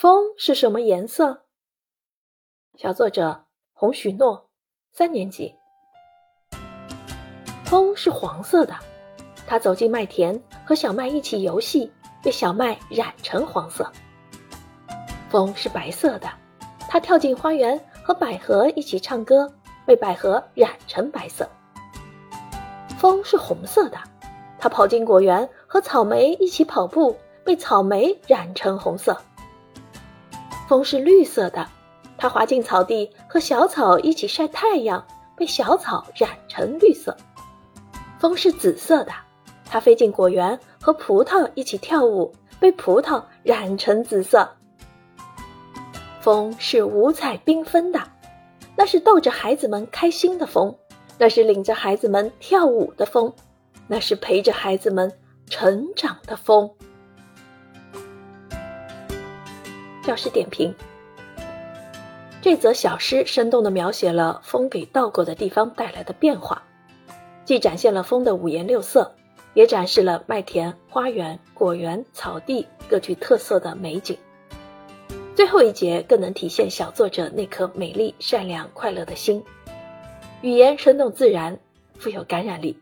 风是什么颜色？小作者洪许诺，三年级。风是黄色的，它走进麦田，和小麦一起游戏，被小麦染成黄色。风是白色的，它跳进花园，和百合一起唱歌，被百合染成白色。风是红色的，它跑进果园，和草莓一起跑步，被草莓染成红色。风是绿色的，它滑进草地，和小草一起晒太阳，被小草染成绿色。风是紫色的，它飞进果园，和葡萄一起跳舞，被葡萄染成紫色。风是五彩缤纷的，那是逗着孩子们开心的风，那是领着孩子们跳舞的风，那是陪着孩子们成长的风。教师点评：这则小诗生动地描写了风给到过的地方带来的变化，既展现了风的五颜六色，也展示了麦田、花园、果园、草地各具特色的美景。最后一节更能体现小作者那颗美丽、善良、快乐的心，语言生动自然，富有感染力。